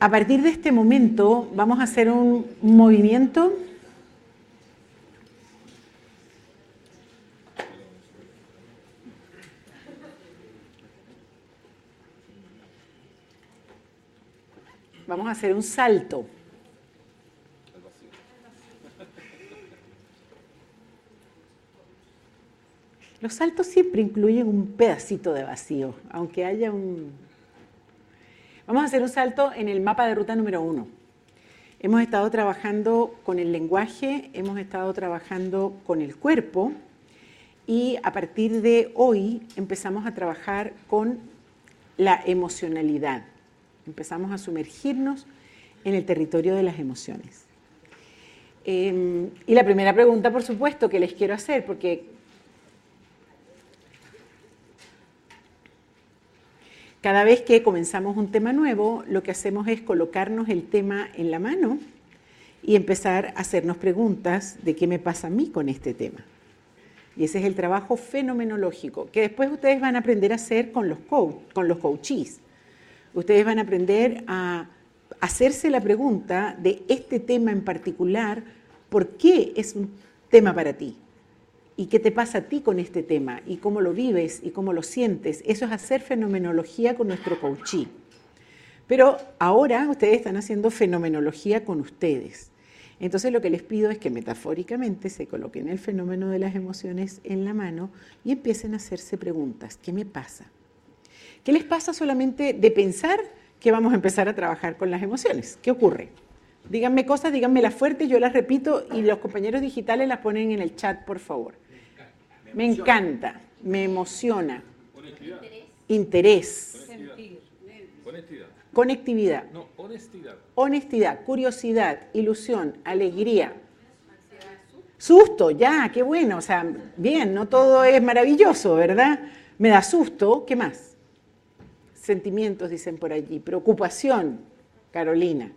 A partir de este momento vamos a hacer un movimiento Vamos a hacer un salto. Los saltos siempre incluyen un pedacito de vacío, aunque haya un... Vamos a hacer un salto en el mapa de ruta número uno. Hemos estado trabajando con el lenguaje, hemos estado trabajando con el cuerpo y a partir de hoy empezamos a trabajar con la emocionalidad empezamos a sumergirnos en el territorio de las emociones. Em, y la primera pregunta, por supuesto, que les quiero hacer, porque cada vez que comenzamos un tema nuevo, lo que hacemos es colocarnos el tema en la mano y empezar a hacernos preguntas de qué me pasa a mí con este tema. Y ese es el trabajo fenomenológico, que después ustedes van a aprender a hacer con los, con los coaches. Ustedes van a aprender a hacerse la pregunta de este tema en particular, ¿por qué es un tema para ti? ¿Y qué te pasa a ti con este tema? ¿Y cómo lo vives? ¿Y cómo lo sientes? Eso es hacer fenomenología con nuestro coachí. Pero ahora ustedes están haciendo fenomenología con ustedes. Entonces lo que les pido es que metafóricamente se coloquen el fenómeno de las emociones en la mano y empiecen a hacerse preguntas. ¿Qué me pasa? ¿Qué les pasa solamente de pensar que vamos a empezar a trabajar con las emociones? ¿Qué ocurre? Díganme cosas, díganmelas fuertes, yo las repito y los compañeros digitales las ponen en el chat, por favor. Me encanta, me emociona. Interés. Conectividad. Conectividad. No, honestidad. Honestidad, curiosidad, ilusión, alegría. Susto, ya, qué bueno, o sea, bien, no todo es maravilloso, ¿verdad? Me da susto, ¿qué más? Sentimientos, dicen por allí. Preocupación, Carolina.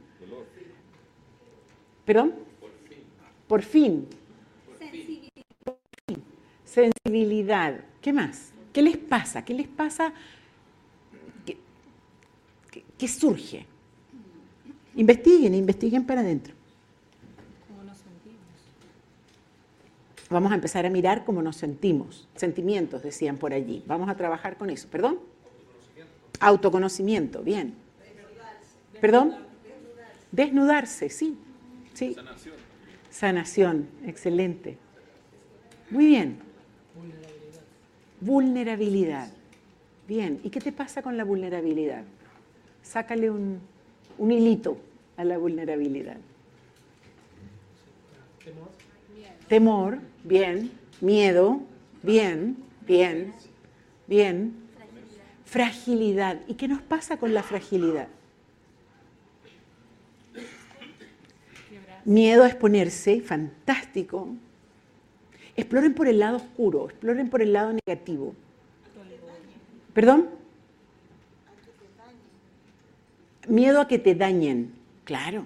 ¿Perdón? Por fin. Por fin. Sensibilidad. ¿Qué más? ¿Qué les pasa? ¿Qué les pasa? ¿Qué, surge? Investiguen, investiguen para adentro. ¿Cómo nos sentimos? Vamos a empezar a mirar cómo nos sentimos. Sentimientos, decían por allí. Vamos a trabajar con eso. ¿Perdón? Autoconocimiento, bien. ¿Perdón? Desnudarse, sí. sí. Sanación. Sanación, excelente. Muy bien. Vulnerabilidad. Bien. ¿Y qué te pasa con la vulnerabilidad? Sácale un, un hilito a la vulnerabilidad. Temor. Temor, bien. Miedo, bien, bien, bien. Fragilidad. ¿Y qué nos pasa con la fragilidad? Miedo a exponerse, fantástico. Exploren por el lado oscuro, exploren por el lado negativo. ¿Perdón? Miedo a que te dañen, claro.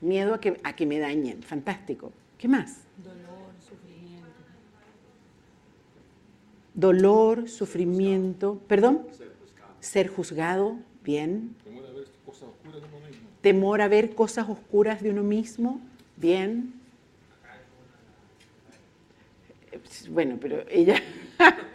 Miedo a que, a que me dañen, fantástico. ¿Qué más? dolor, sufrimiento, perdón, ser juzgado, bien. Temor a ver cosas oscuras de uno mismo, bien. Bueno, pero ella...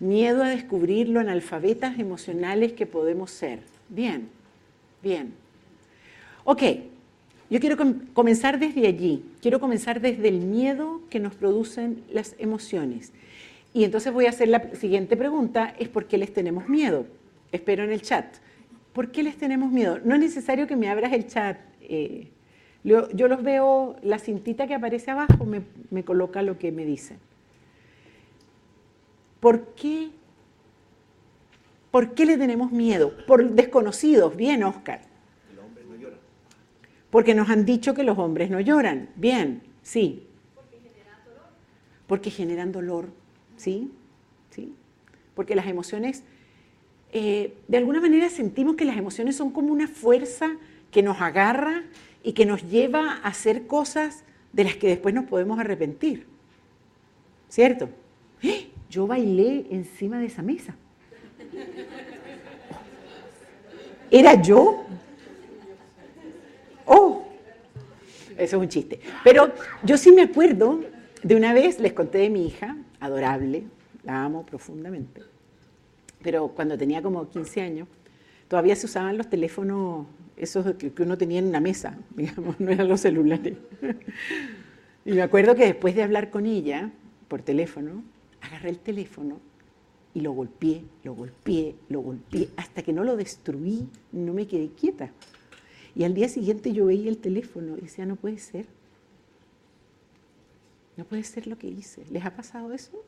Miedo a descubrir lo analfabetas emocionales que podemos ser. Bien, bien. Ok, yo quiero comenzar desde allí, quiero comenzar desde el miedo que nos producen las emociones. Y entonces voy a hacer la siguiente pregunta, es ¿por qué les tenemos miedo? Espero en el chat. ¿Por qué les tenemos miedo? No es necesario que me abras el chat. Eh, yo, los veo, la cintita que aparece abajo me, me coloca lo que me dicen. ¿Por qué? ¿Por qué le tenemos miedo? Por desconocidos, bien, Oscar porque nos han dicho que los hombres no lloran. Bien, sí. Porque generan dolor. Porque generan dolor, ¿sí? ¿Sí? Porque las emociones, eh, de alguna manera sentimos que las emociones son como una fuerza que nos agarra y que nos lleva a hacer cosas de las que después nos podemos arrepentir. ¿Cierto? ¡Eh! yo bailé encima de esa mesa. ¿Era yo? Oh, eso es un chiste. Pero yo sí me acuerdo de una vez, les conté de mi hija, adorable, la amo profundamente. Pero cuando tenía como 15 años, todavía se usaban los teléfonos, esos que uno tenía en una mesa, digamos, no eran los celulares. Y me acuerdo que después de hablar con ella por teléfono, agarré el teléfono y lo golpeé, lo golpeé, lo golpeé, hasta que no lo destruí, no me quedé quieta. Y al día siguiente yo veía el teléfono y decía, no puede ser. No puede ser lo que hice. ¿Les ha pasado eso?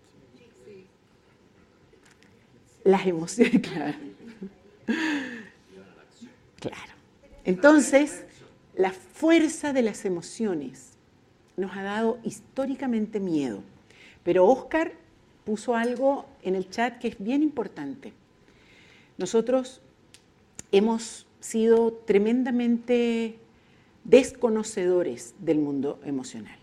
Las emociones. Claro. Entonces, la fuerza de las emociones nos ha dado históricamente miedo. Pero Oscar puso algo en el chat que es bien importante. Nosotros hemos sido tremendamente desconocedores del mundo emocional,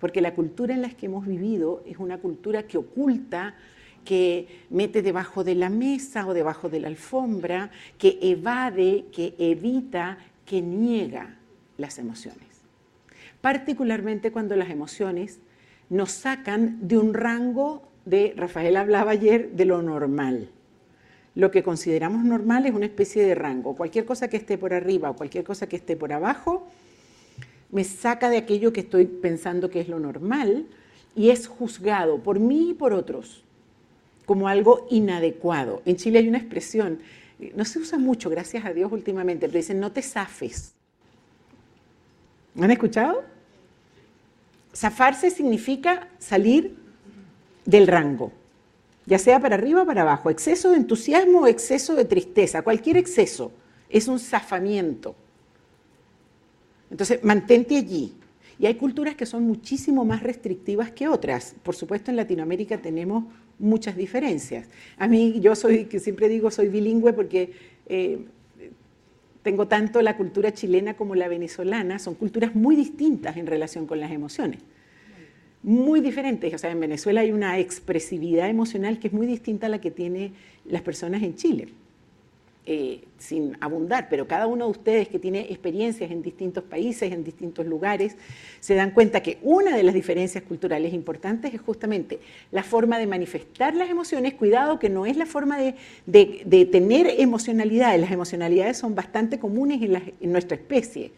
porque la cultura en la que hemos vivido es una cultura que oculta, que mete debajo de la mesa o debajo de la alfombra, que evade, que evita, que niega las emociones particularmente cuando las emociones nos sacan de un rango de, Rafael hablaba ayer, de lo normal. Lo que consideramos normal es una especie de rango. Cualquier cosa que esté por arriba o cualquier cosa que esté por abajo me saca de aquello que estoy pensando que es lo normal y es juzgado por mí y por otros como algo inadecuado. En Chile hay una expresión, no se usa mucho, gracias a Dios últimamente, pero dicen no te zafes. ¿Han escuchado? Zafarse significa salir del rango, ya sea para arriba o para abajo. Exceso de entusiasmo o exceso de tristeza, cualquier exceso es un zafamiento. Entonces, mantente allí. Y hay culturas que son muchísimo más restrictivas que otras. Por supuesto, en Latinoamérica tenemos muchas diferencias. A mí, yo soy, que siempre digo, soy bilingüe porque eh, tengo tanto la cultura chilena como la venezolana, son culturas muy distintas en relación con las emociones. Muy diferentes. O sea, en Venezuela hay una expresividad emocional que es muy distinta a la que tienen las personas en Chile. Eh, sin abundar, pero cada uno de ustedes que tiene experiencias en distintos países, en distintos lugares, se dan cuenta que una de las diferencias culturales importantes es justamente la forma de manifestar las emociones, cuidado que no es la forma de, tener emocionalidades, las emocionalidades son bastante comunes en, nuestra especie,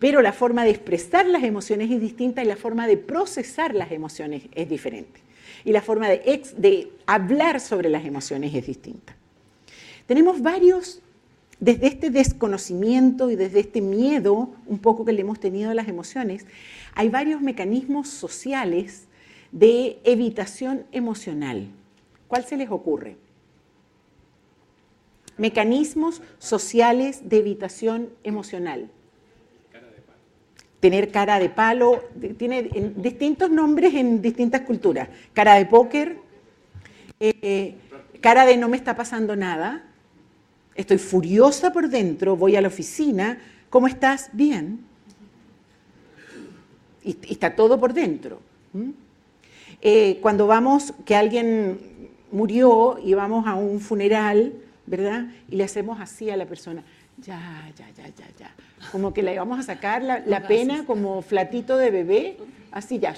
pero la forma de expresar las emociones es distinta y la forma de procesar las emociones es diferente. Y la forma de hablar sobre las emociones es distinta. Tenemos varios, desde este desconocimiento y desde este miedo un poco que le hemos tenido a las emociones, hay varios mecanismos sociales de evitación emocional. ¿Cuál se les ocurre? Mecanismos sociales de evitación emocional. Tener cara de palo, tiene distintos nombres en distintas culturas. Cara de póker, eh, cara de no me está pasando nada, Estoy furiosa por dentro, voy a la oficina, ¿cómo estás? Bien. Y, está todo por dentro. Eh, cuando vamos, que alguien murió y vamos a un funeral, ¿verdad? Y le hacemos así a la persona, ya, ya, ya, ya, ya. Como que le vamos a sacar la, la pena como flatito de bebé, así ya.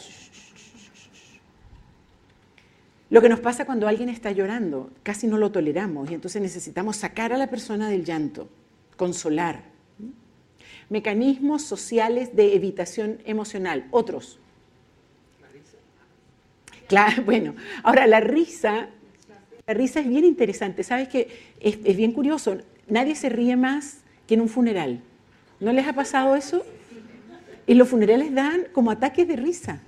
Lo que nos pasa cuando alguien está llorando, casi no lo toleramos y entonces necesitamos sacar a la persona del llanto, consolar. Mecanismos sociales de evitación emocional, otros. La risa. Claro, bueno, ahora la risa, la risa es bien interesante, sabes que es, es bien curioso, nadie se ríe más que en un funeral. ¿No les ha pasado eso? Y los funerales dan como ataques de risa.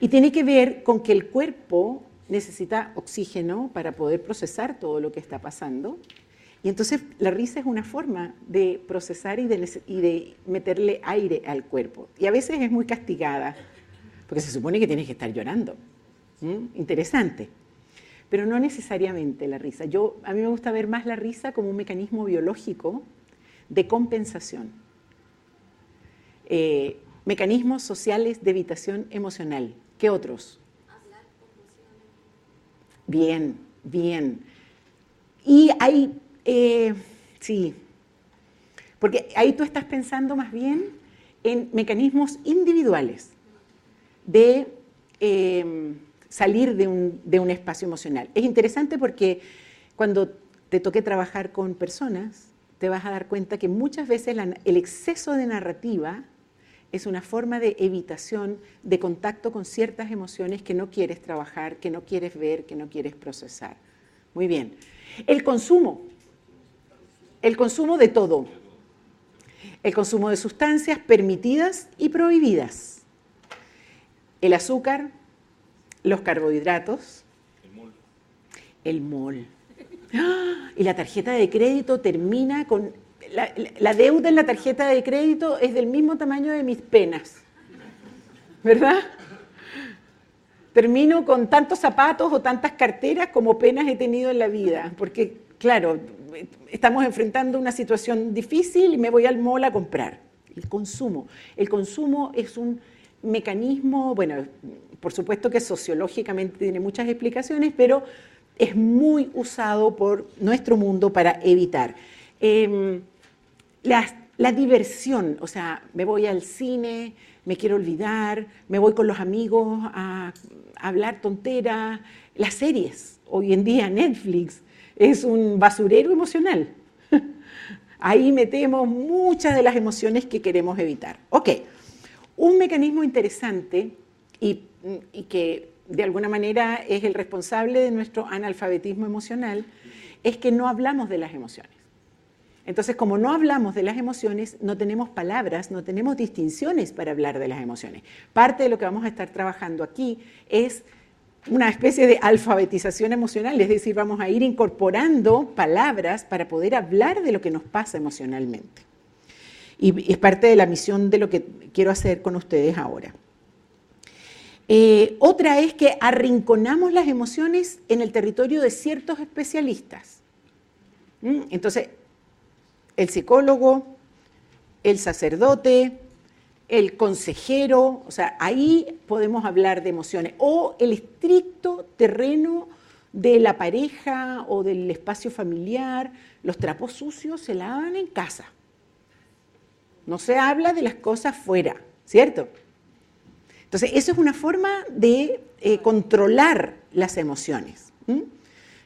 Y tiene que ver con que el cuerpo necesita oxígeno para poder procesar todo lo que está pasando. Y entonces la risa es una forma de procesar y de, meterle aire al cuerpo. Y a veces es muy castigada, porque se supone que tienes que estar llorando. Interesante. Pero no necesariamente la risa. Yo, a mí me gusta ver más la risa como un mecanismo biológico de compensación. Eh, mecanismos sociales de evitación emocional. ¿Qué otros? Bien, bien. Y hay, eh, sí, porque ahí tú estás pensando más bien en mecanismos individuales de em, salir de un, de un espacio emocional. Es interesante porque cuando te toque trabajar con personas, te vas a dar cuenta que muchas veces el exceso de narrativa es una forma de evitación de contacto con ciertas emociones que no quieres trabajar, que no quieres ver, que no quieres procesar. Muy bien. El consumo. El consumo de todo. El consumo de sustancias permitidas y prohibidas. El azúcar, los carbohidratos. El mol. El mol. ¡Ah! Y la tarjeta de crédito termina con la, deuda en la tarjeta de crédito es del mismo tamaño de mis penas, ¿verdad? Termino con tantos zapatos o tantas carteras como penas he tenido en la vida, porque claro, estamos enfrentando una situación difícil y me voy al mall a comprar. El consumo. El consumo es un mecanismo, bueno, por supuesto que sociológicamente tiene muchas explicaciones, pero es muy usado por nuestro mundo para evitar. Em, la, diversión, o sea, me voy al cine, me quiero olvidar, me voy con los amigos a, hablar tonteras, las series, hoy en día Netflix es un basurero emocional. Ahí metemos muchas de las emociones que queremos evitar. Ok, un mecanismo interesante y, y que de alguna manera es el responsable de nuestro analfabetismo emocional es que no hablamos de las emociones. Entonces, como no hablamos de las emociones, no tenemos palabras, no tenemos distinciones para hablar de las emociones. Parte de lo que vamos a estar trabajando aquí es una especie de alfabetización emocional, es decir, vamos a ir incorporando palabras para poder hablar de lo que nos pasa emocionalmente. Y es parte de la misión de lo que quiero hacer con ustedes ahora. Eh, otra es que arrinconamos las emociones en el territorio de ciertos especialistas. ¿Mm? Entonces, el psicólogo, el sacerdote, el consejero, o sea, ahí podemos hablar de emociones, o el estricto terreno de la pareja o del espacio familiar, los trapos sucios se lavan en casa. No se habla de las cosas fuera, ¿cierto? Entonces, eso es una forma de eh, controlar las emociones.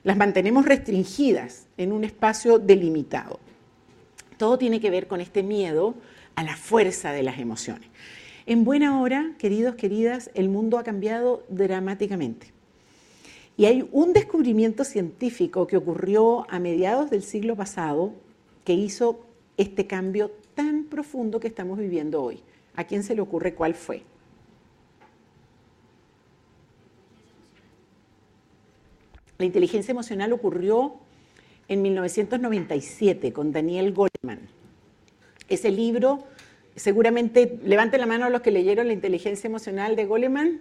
Las mantenemos restringidas en un espacio delimitado todo tiene que ver con este miedo a la fuerza de las emociones. En buena hora, queridos, queridas, el mundo ha cambiado dramáticamente. Y hay un descubrimiento científico que ocurrió a mediados del siglo pasado que hizo este cambio tan profundo que estamos viviendo hoy. ¿A quién se le ocurre cuál fue? La inteligencia emocional ocurrió en 1997 con Daniel Goleman. Ese libro, seguramente, levanten la mano los que leyeron La inteligencia emocional de Goleman,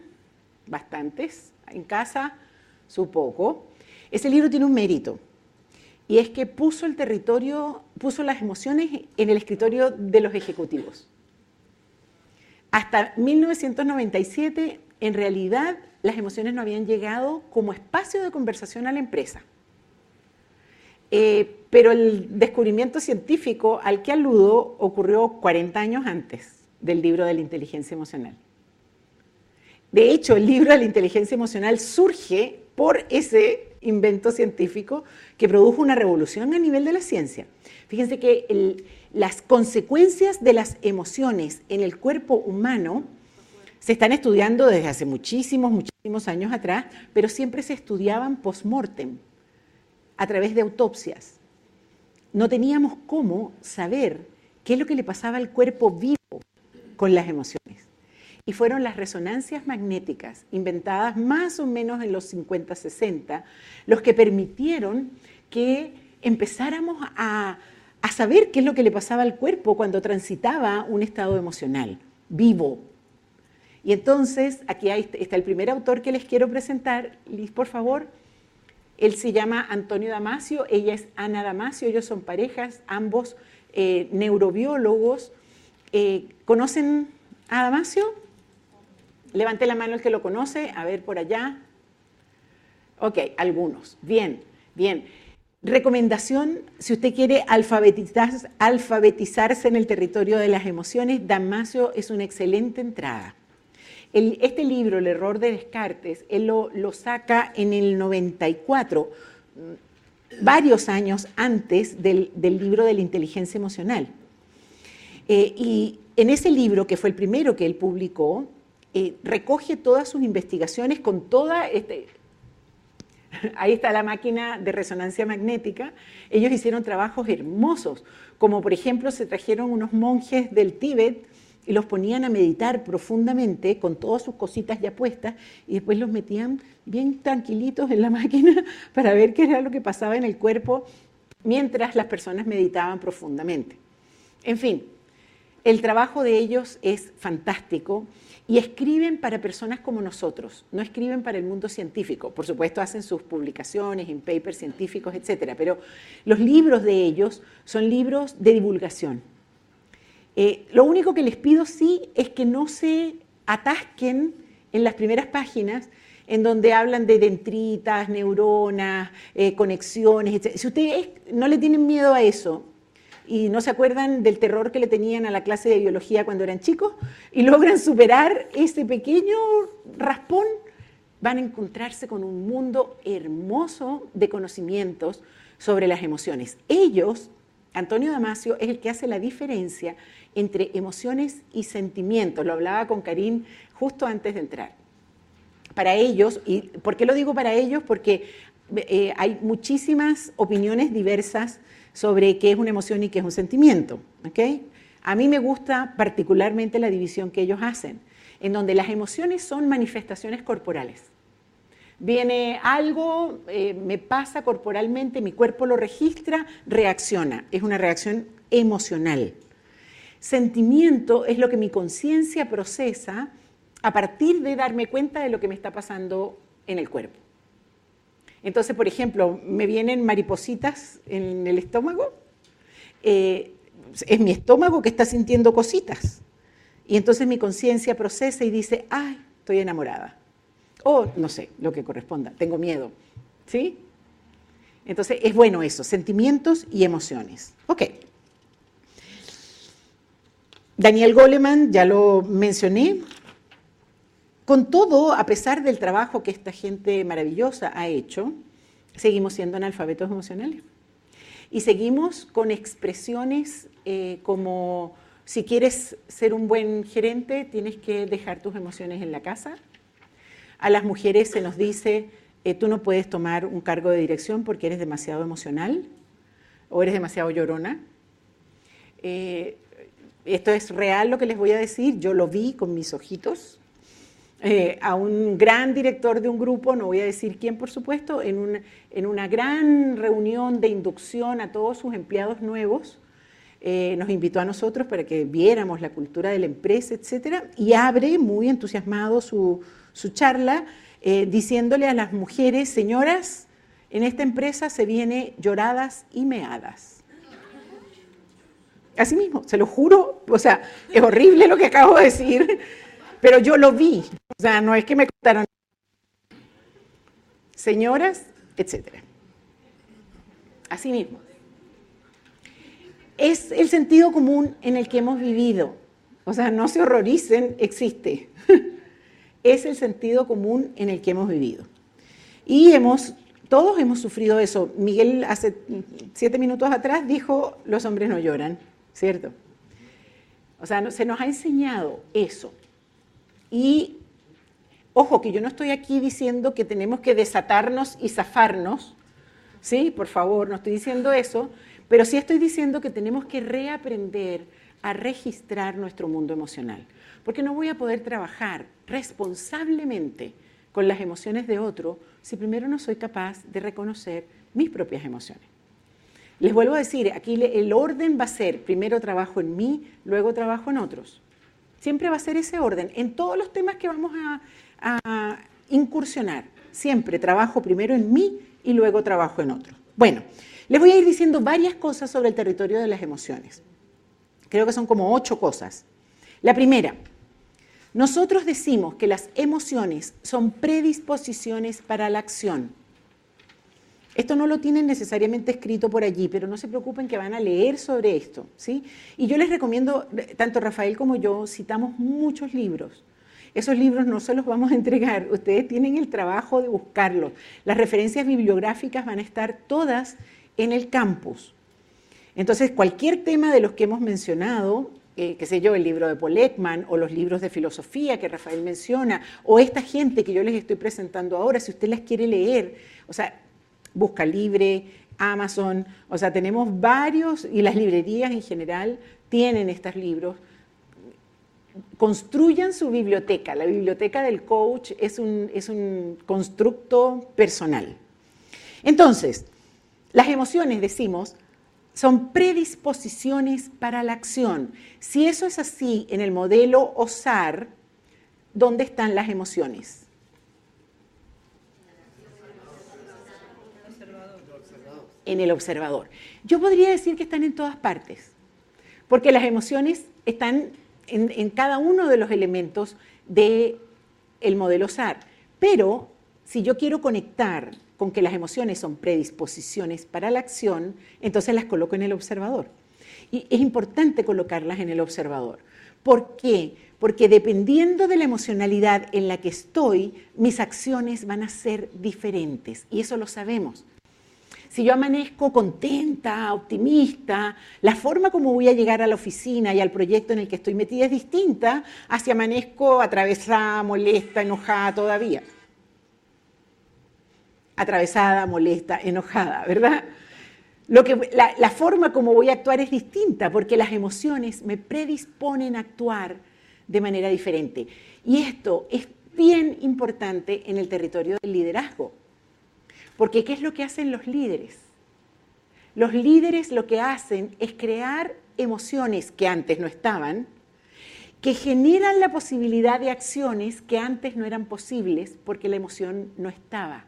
bastantes, en casa, su poco. Ese libro tiene un mérito, y es que puso el territorio, puso las emociones en el escritorio de los ejecutivos. Hasta 1997, en realidad, las emociones no habían llegado como espacio de conversación a la empresa. Eh, pero el descubrimiento científico al que aludo ocurrió 40 años antes del libro de la inteligencia emocional. De hecho, el libro de la inteligencia emocional surge por ese invento científico que produjo una revolución a nivel de la ciencia. Fíjense que las consecuencias de las emociones en el cuerpo humano se están estudiando desde hace muchísimos, muchísimos años atrás, pero siempre se estudiaban post-mortem, a través de autopsias. No teníamos cómo saber qué es lo que le pasaba al cuerpo vivo con las emociones. Y fueron las resonancias magnéticas, inventadas más o menos en los 50-60, los que permitieron que empezáramos a, a saber qué es lo que le pasaba al cuerpo cuando transitaba un estado emocional vivo. Y entonces, aquí está el primer autor que les quiero presentar. Liz, por favor. Él se llama Antonio Damasio, ella es Ana Damasio, ellos son parejas, ambos eh, neurobiólogos. Eh, ¿Conocen a Damasio? Levante la mano el que lo conoce, a ver por allá. Ok, algunos. Bien, bien. Recomendación, si usted quiere alfabetizarse en el territorio de las emociones, Damasio es una excelente entrada. Este libro, El error de Descartes, él lo, saca en el 94, mm, varios años antes del, libro de la inteligencia emocional. Eh, y en ese libro, que fue el primero que él publicó, eh, recoge todas sus investigaciones con toda... Este, ahí está la máquina de resonancia magnética. Ellos hicieron trabajos hermosos, como por ejemplo se trajeron unos monjes del Tíbet y los ponían a meditar profundamente con todas sus cositas ya puestas y después los metían bien tranquilitos en la máquina para ver qué era lo que pasaba en el cuerpo mientras las personas meditaban profundamente. En fin, el trabajo de ellos es fantástico y escriben para personas como nosotros, no escriben para el mundo científico. Por supuesto, hacen sus publicaciones en papers científicos, etcétera, pero los libros de ellos son libros de divulgación. Eh, lo único que les pido sí es que no se atasquen en las primeras páginas en donde hablan de dendritas, neuronas, eh, conexiones, etc. Si ustedes no le tienen miedo a eso, y no se acuerdan del terror que le tenían a la clase de biología cuando eran chicos y logran superar ese pequeño raspón, van a encontrarse con un mundo hermoso de conocimientos sobre las emociones. Ellos, Antonio Damasio, es el que hace la diferencia entre emociones y sentimientos. Lo hablaba con Karim justo antes de entrar. Para ellos, ¿y por qué lo digo para ellos? Porque eh, hay muchísimas opiniones diversas sobre qué es una emoción y qué es un sentimiento. A mí me gusta particularmente la división que ellos hacen, en donde las emociones son manifestaciones corporales. Viene algo, eh, me pasa corporalmente, mi cuerpo lo registra, reacciona. Es una reacción emocional. Sentimiento es lo que mi conciencia procesa a partir de darme cuenta de lo que me está pasando en el cuerpo. Entonces, por ejemplo, me vienen maripositas en el estómago, eh, es mi estómago que está sintiendo cositas. Y entonces mi conciencia procesa y dice, ay, estoy enamorada. O, no sé, lo que corresponda, tengo miedo. ¿Sí? Entonces, es bueno eso, sentimientos y emociones. Ok. Daniel Goleman, ya lo mencioné, con todo, a pesar del trabajo que esta gente maravillosa ha hecho, seguimos siendo analfabetos emocionales. Y seguimos con expresiones eh, como, si quieres ser un buen gerente, tienes que dejar tus emociones en la casa. A las mujeres se nos dice, eh, tú no puedes tomar un cargo de dirección porque eres demasiado emocional o eres demasiado llorona. Eh, esto es real lo que les voy a decir, yo lo vi con mis ojitos. Eh, a un gran director de un grupo, no voy a decir quién por supuesto, en una, en una gran reunión de inducción a todos sus empleados nuevos, eh, nos invitó a nosotros para que viéramos la cultura de la empresa, etcétera, y abre muy entusiasmado su, charla eh, diciéndole a las mujeres, señoras, en esta empresa se viene lloradas y meadas. Así mismo, se lo juro, o sea, es horrible lo que acabo de decir, pero yo lo vi, o sea, no es que me contaron. Señoras, etcétera. Así mismo. Es el sentido común en el que hemos vivido. O sea, no se horroricen, existe. es el sentido común en el que hemos vivido. Y hemos, todos hemos sufrido eso. Miguel hace siete minutos atrás dijo, los hombres no lloran, ¿cierto? O sea, se nos ha enseñado eso. Y ojo, que yo no estoy aquí diciendo que tenemos que desatarnos y zafarnos, ¿sí? Por favor, no estoy diciendo eso, pero sí estoy diciendo que tenemos que reaprender a registrar nuestro mundo emocional, porque no voy a poder trabajar responsablemente con las emociones de otro si primero no soy capaz de reconocer mis propias emociones. Les vuelvo a decir, aquí el orden va a ser, primero trabajo en mí, luego trabajo en otros. Siempre va a ser ese orden. En todos los temas que vamos a, incursionar, siempre trabajo primero en mí y luego trabajo en otro. Bueno, les voy a ir diciendo varias cosas sobre el territorio de las emociones. Creo que son como ocho cosas. La primera, nosotros decimos que las emociones son predisposiciones para la acción. Esto no lo tienen necesariamente escrito por allí, pero no se preocupen que van a leer sobre esto, ¿sí? Y yo les recomiendo, tanto Rafael como yo citamos muchos libros. Esos libros no se los vamos a entregar, ustedes tienen el trabajo de buscarlos. Las referencias bibliográficas van a estar todas en el campus. Entonces, cualquier tema de los que hemos mencionado, eh, qué sé yo, el libro de Paul Ekman o los libros de filosofía que Rafael menciona, o esta gente que yo les estoy presentando ahora, si usted las quiere leer, o sea, Busca Libre, Amazon, o sea, tenemos varios, y las librerías en general tienen estos libros. Construyan su biblioteca. La biblioteca del coach es un, es un constructo personal. Entonces, las emociones, decimos, son predisposiciones para la acción. Si eso es así en el modelo OSAR, ¿dónde están las emociones? En el observador. Yo podría decir que están en todas partes, porque las emociones están en, cada uno de los elementos del el modelo SAR. Pero si yo quiero conectar con que las emociones son predisposiciones para la acción, entonces las coloco en el observador. Y es importante colocarlas en el observador. ¿Por qué? Porque dependiendo de la emocionalidad en la que estoy, mis acciones van a ser diferentes. Y eso lo sabemos. Si yo amanezco contenta, optimista, la forma como voy a llegar a la oficina y al proyecto en el que estoy metida es distinta a si amanezco atravesada, molesta, enojada todavía atravesada, molesta, enojada, ¿verdad? Lo que, la, la, forma como voy a actuar es distinta porque las emociones me predisponen a actuar de manera diferente. Y esto es bien importante en el territorio del liderazgo. Porque ¿qué es lo que hacen los líderes? Los líderes lo que hacen es crear emociones que antes no estaban, que generan la posibilidad de acciones que antes no eran posibles porque la emoción no estaba.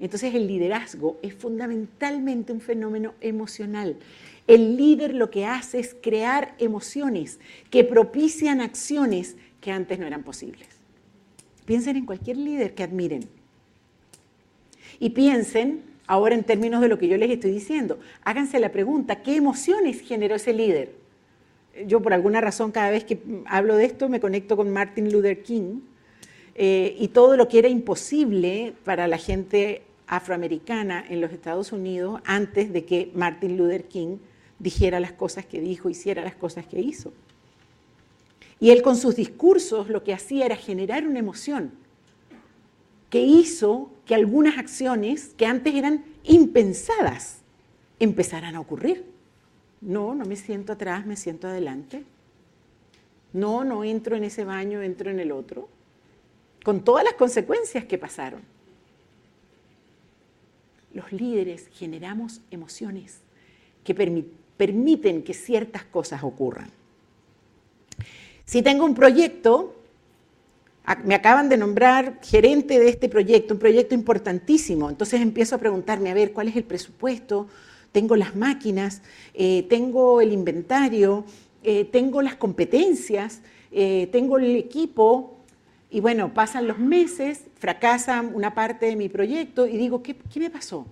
Entonces el liderazgo es fundamentalmente un fenómeno emocional. El líder lo que hace es crear emociones que propician acciones que antes no eran posibles. Piensen en cualquier líder que admiren. Y piensen ahora en términos de lo que yo les estoy diciendo. Háganse la pregunta, ¿qué emociones generó ese líder? Yo por alguna razón cada vez que hablo de esto me conecto con Martin Luther King eh, y todo lo que era imposible para la gente afroamericana en los Estados Unidos antes de que Martin Luther King dijera las cosas que dijo, hiciera las cosas que hizo. Y él con sus discursos lo que hacía era generar una emoción que hizo que algunas acciones que antes eran impensadas empezaran a ocurrir. No, no me siento atrás, me siento adelante. No, no entro en ese baño, entro en el otro. Con todas las consecuencias que pasaron. Los líderes generamos emociones que permiten que ciertas cosas ocurran. Si tengo un proyecto, me acaban de nombrar gerente de este proyecto, un proyecto importantísimo, entonces empiezo a preguntarme, a ver, ¿cuál es el presupuesto? Tengo las máquinas, eh, tengo el inventario, eh, tengo las competencias, eh, tengo el equipo, y bueno, pasan los meses, fracasa una parte de mi proyecto y digo, ¿qué, me pasó?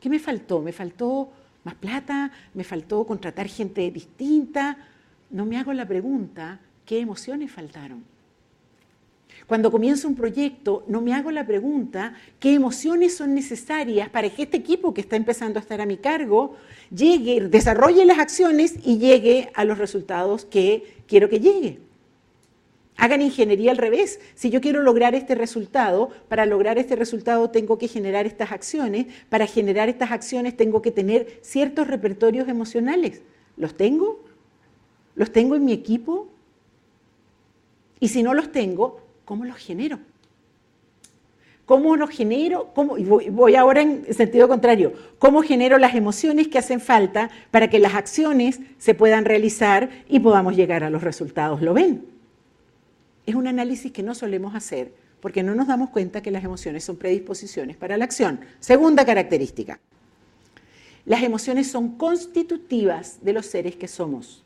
¿Qué me faltó? ¿Me faltó más plata? ¿Me faltó contratar gente distinta? No me hago la pregunta, ¿qué emociones faltaron? Cuando comienzo un proyecto, no me hago la pregunta qué emociones son necesarias para que este equipo que está empezando a estar a mi cargo llegue, desarrolle las acciones y llegue a los resultados que quiero que llegue. Hagan ingeniería al revés. Si yo quiero lograr este resultado, para lograr este resultado tengo que generar estas acciones. Para generar estas acciones tengo que tener ciertos repertorios emocionales. ¿Los tengo? ¿Los tengo en mi equipo? Y si no los tengo, ¿cómo los genero? ¿Cómo los genero? ¿Cómo? Y voy ahora en sentido contrario. ¿Cómo genero las emociones que hacen falta para que las acciones se puedan realizar y podamos llegar a los resultados? ¿Lo ven? Es un análisis que no solemos hacer porque no nos damos cuenta que las emociones son predisposiciones para la acción. Segunda característica. Las emociones son constitutivas de los seres que somos.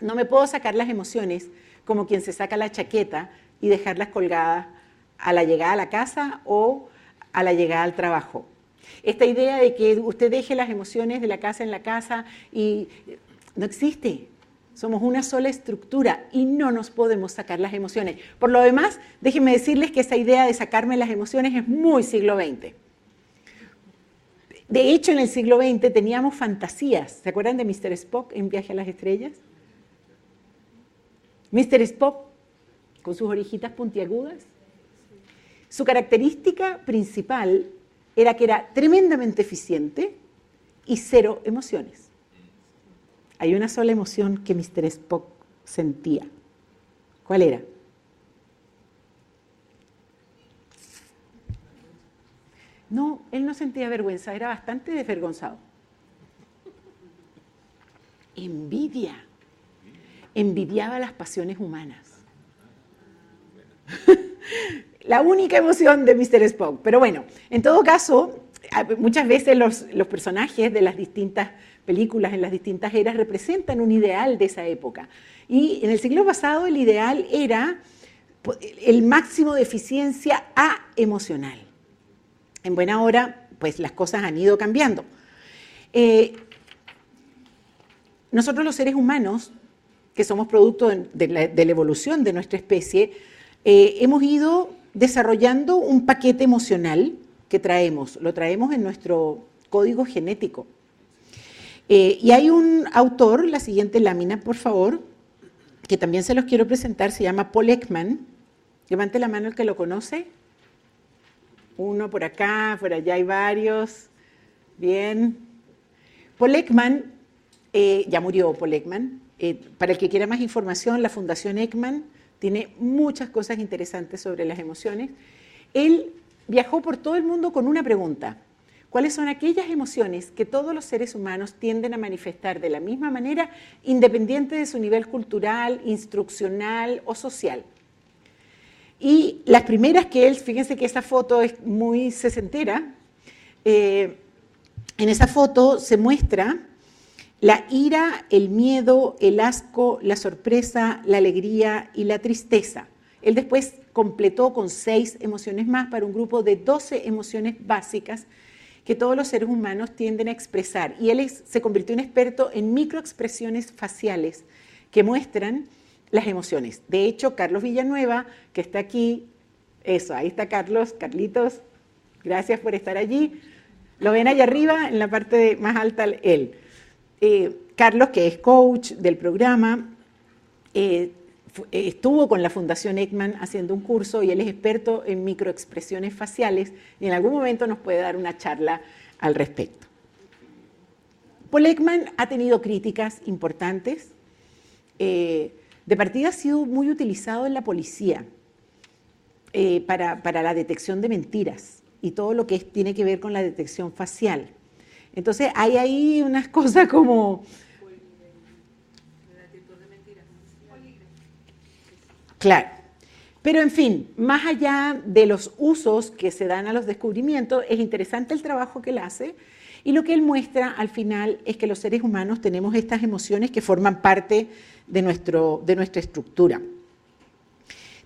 No me puedo sacar las emociones como quien se saca la chaqueta y dejarlas colgadas a la llegada a la casa o a la llegada al trabajo. Esta idea de que usted deje las emociones de la casa en la casa y no existe. Somos una sola estructura y no nos podemos sacar las emociones. Por lo demás, déjenme decirles que esa idea de sacarme las emociones es muy siglo XX. De hecho, en el siglo XX teníamos fantasías. ¿Se acuerdan de Mr. Spock en Viaje a las Estrellas? Mr. Spock, con sus orejitas puntiagudas. Su característica principal era que era tremendamente eficiente y cero emociones. Hay una sola emoción que Mr. Spock sentía. ¿Cuál era? No, él no sentía vergüenza, era bastante desvergonzado. Envidia. Envidiaba las pasiones humanas. La única emoción de Mr. Spock. Pero bueno, en todo caso, muchas veces los, los personajes de las distintas películas en las distintas eras representan un ideal de esa época. Y en el siglo pasado el ideal era el máximo de eficiencia A emocional. En buena hora, pues las cosas han ido cambiando. Eh, nosotros los seres humanos, que somos producto de la, evolución de nuestra especie, eh, hemos ido desarrollando un paquete emocional que traemos, lo traemos en nuestro código genético. Eh, y hay un autor, la siguiente lámina, por favor, que también se los quiero presentar, se llama Paul Ekman. Levante la mano el que lo conoce. Uno por acá, por allá hay varios. Bien. Paul Ekman, eh, ya murió Paul Ekman. Eh, para el que quiera más información, la Fundación Ekman tiene muchas cosas interesantes sobre las emociones. Él viajó por todo el mundo con una pregunta cuáles son aquellas emociones que todos los seres humanos tienden a manifestar de la misma manera, independiente de su nivel cultural, instruccional o social. Y las primeras que él, fíjense que esta foto es muy sesentera, eh, en esa foto se muestra la ira, el miedo, el asco, la sorpresa, la alegría y la tristeza. Él después completó con seis emociones más para un grupo de 12 emociones básicas que todos los seres humanos tienden a expresar. Y él se convirtió en experto en microexpresiones faciales que muestran las emociones. De hecho, Carlos Villanueva, que está aquí, eso, ahí está Carlos, Carlitos, gracias por estar allí. Lo ven allá arriba, en la parte más alta, él. Eh, Carlos, que es coach del programa, eh, estuvo con la Fundación Ekman haciendo un curso y él es experto en microexpresiones faciales y en algún momento nos puede dar una charla al respecto. Paul Ekman ha tenido críticas importantes. Eh, de partida ha sido muy utilizado en la policía eh, para, la detección de mentiras y todo lo que tiene que ver con la detección facial. Entonces hay ahí unas cosas como Claro. Pero en fin, más allá de los usos que se dan a los descubrimientos, es interesante el trabajo que él hace y lo que él muestra al final es que los seres humanos tenemos estas emociones que forman parte de, nuestro, de nuestra estructura.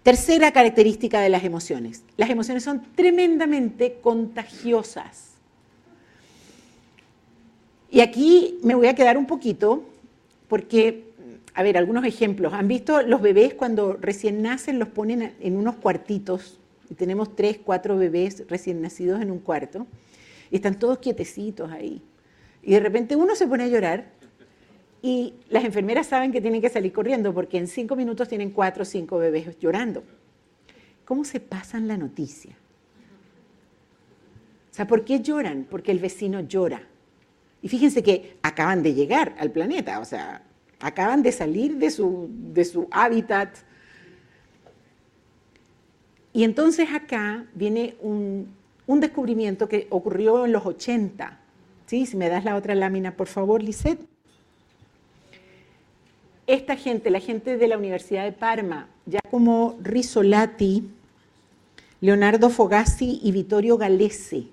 Tercera característica de las emociones. Las emociones son tremendamente contagiosas. Y aquí me voy a quedar un poquito porque a ver, algunos ejemplos. ¿Han visto los bebés cuando recién nacen los ponen en unos cuartitos? Y tenemos tres, cuatro bebés recién nacidos en un cuarto. Y están todos quietecitos ahí. Y de repente uno se pone a llorar y las enfermeras saben que tienen que salir corriendo porque en cinco minutos tienen cuatro o cinco bebés llorando. ¿Cómo se pasan la noticia? O sea, ¿por qué lloran? Porque el vecino llora. Y fíjense que acaban de llegar al planeta, o sea, acaban de salir de su, de su hábitat. Y entonces acá viene un, descubrimiento que ocurrió en los 80. ¿Sí? Si me das la otra lámina, por favor, Lisette. Esta gente, la gente de la Universidad de Parma, ya como Risolati, Leonardo Fogassi y Vittorio Galese,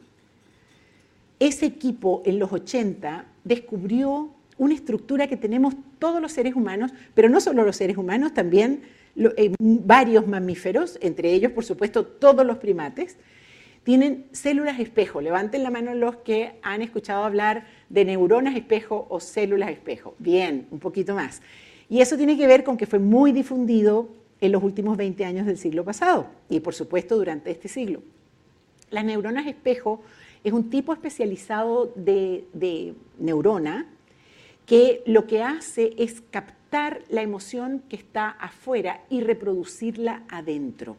ese equipo en los 80 descubrió una estructura que tenemos todos los seres humanos, pero no solo los seres humanos, también eh, varios mamíferos, entre ellos, por supuesto, todos los primates, tienen células espejo. Levanten la mano los que han escuchado hablar de neuronas espejo o células espejo. Bien, un poquito más. Y eso tiene que ver con que fue muy difundido en los últimos 20 años del siglo pasado y por supuesto durante este siglo. Las neuronas espejo es un tipo especializado de, de neurona que lo que hace es captar la emoción que está afuera y reproducirla adentro.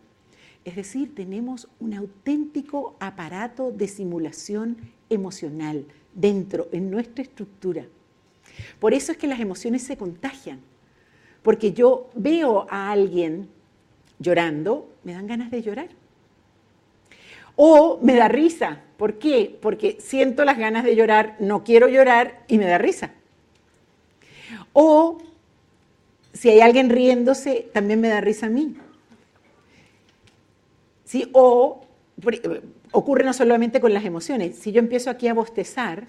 Es decir, tenemos un auténtico aparato de simulación emocional dentro, en nuestra estructura. Por eso es que las emociones se contagian. Porque yo veo a alguien llorando, me dan ganas de llorar. O me da risa. ¿Por qué? Porque siento las ganas de llorar, no quiero llorar y me da risa. O si hay alguien riéndose, también me da risa a mí. ¿Sí? O ocurre no solamente con las emociones. Si yo empiezo aquí a bostezar,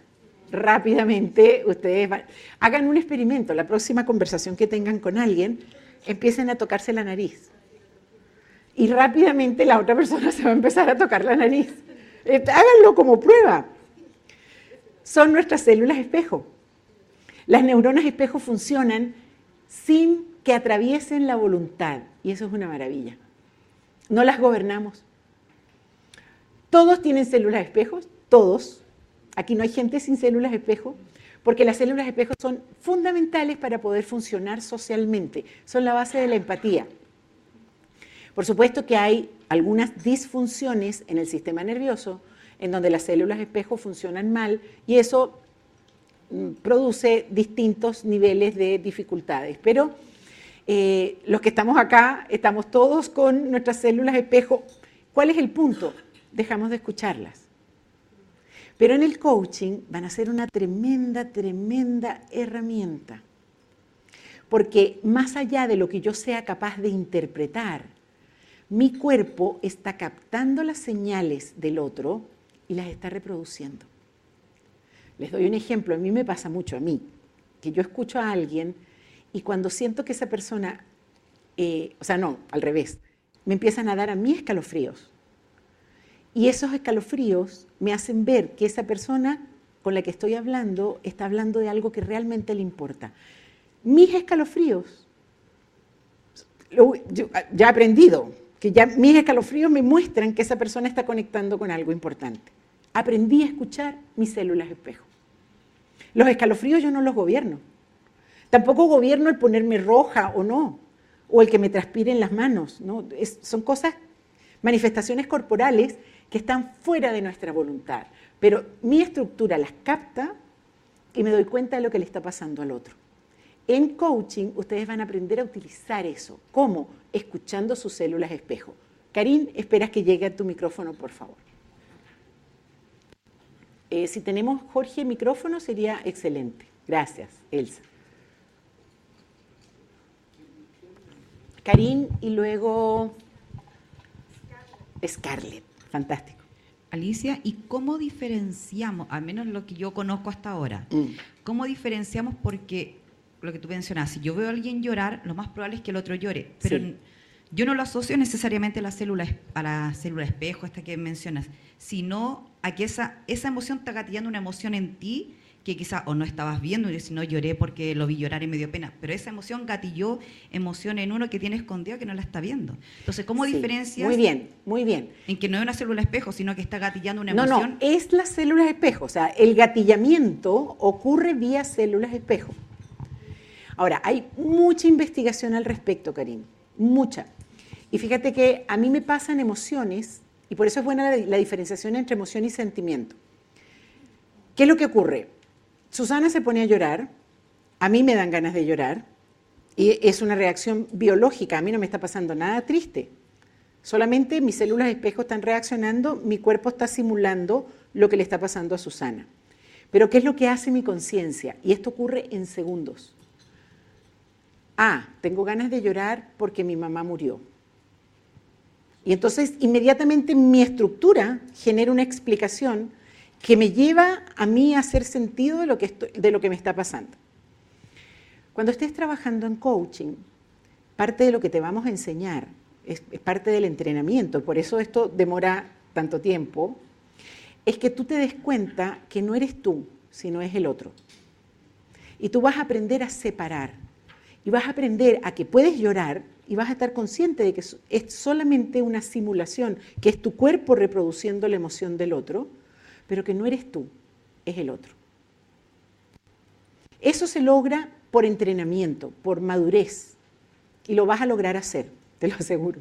rápidamente ustedes hagan un experimento. La próxima conversación que tengan con alguien, empiecen a tocarse la nariz. Y rápidamente la otra persona se va a empezar a tocar la nariz. Eh, háganlo como prueba. Son nuestras células espejo. Las neuronas espejo funcionan sin que atraviesen la voluntad y eso es una maravilla. No las gobernamos. Todos tienen células espejos, todos. Aquí no hay gente sin células espejo, porque las células espejo son fundamentales para poder funcionar socialmente, son la base de la empatía. Por supuesto que hay algunas disfunciones en el sistema nervioso en donde las células espejo funcionan mal y eso produce distintos niveles de dificultades. Pero eh, los que estamos acá, estamos todos con nuestras células espejo. ¿Cuál es el punto? Dejamos de escucharlas. Pero en el coaching van a ser una tremenda, tremenda herramienta. Porque más allá de lo que yo sea capaz de interpretar, mi cuerpo está captando las señales del otro y las está reproduciendo. Les doy un ejemplo, a mí me pasa mucho, a mí, que yo escucho a alguien y cuando siento que esa persona, eh, o sea, no, al revés, me empiezan a dar a mí escalofríos. Y esos escalofríos me hacen ver que esa persona con la que estoy hablando está hablando de algo que realmente le importa. Mis escalofríos, yo ya he aprendido, que ya mis escalofríos me muestran que esa persona está conectando con algo importante. Aprendí a escuchar mis células espejo. Los escalofríos yo no los gobierno. Tampoco gobierno el ponerme roja o no, o el que me transpiren las manos. ¿no? son cosas, manifestaciones corporales que están fuera de nuestra voluntad. Pero mi estructura las capta y me doy cuenta de lo que le está pasando al otro. En coaching ustedes van a aprender a utilizar eso. ¿Cómo? Escuchando sus células espejo. Karim, esperas que llegue a tu micrófono, por favor. Eh, si tenemos Jorge micrófono sería excelente. Gracias, Elsa. Karim y luego Scarlett. Fantástico. Alicia, ¿y cómo diferenciamos, al menos lo que yo conozco hasta ahora, mm. cómo diferenciamos porque lo que tú mencionas, si yo veo a alguien llorar, lo más probable es que el otro llore, pero yo no lo asocio necesariamente a la célula, a la célula espejo, esta que mencionas, sino a que esa, esa emoción está gatillando una emoción en ti que quizá o no estabas viendo y si no lloré porque lo vi llorar y me dio pena, pero esa emoción gatilló emoción en uno que tiene escondido que no la está viendo. Entonces, ¿cómo diferencias? Muy bien, muy bien. En que no es una célula espejo, sino que está gatillando una emoción. No, no, es la célula espejo, o sea, el gatillamiento ocurre vía células espejo. Ahora, hay mucha investigación al respecto, Karim, mucha. Y fíjate que a mí me pasan emociones, y por eso es buena la, diferenciación entre emoción y sentimiento. ¿Qué es lo que ocurre? Susana se pone a llorar, a mí me dan ganas de llorar, y es una reacción biológica, a mí no me está pasando nada triste. Solamente mis células espejo están reaccionando, mi cuerpo está simulando lo que le está pasando a Susana. Pero ¿qué es lo que hace mi conciencia? Y esto ocurre en segundos. Ah, tengo ganas de llorar porque mi mamá murió. Y entonces inmediatamente mi estructura genera una explicación que me lleva a mí a hacer sentido de lo que, de lo que me está pasando. Cuando estés trabajando en coaching, parte de lo que te vamos a enseñar es, es parte del entrenamiento, por eso esto demora tanto tiempo, es que tú te des cuenta que no eres tú, sino es el otro. Y tú vas a aprender a separar. Y vas a aprender a que puedes llorar y vas a estar consciente de que es solamente una simulación, que es tu cuerpo reproduciendo la emoción del otro, pero que no eres tú, es el otro. Eso se logra por entrenamiento, por madurez, y lo vas a lograr hacer, te lo aseguro,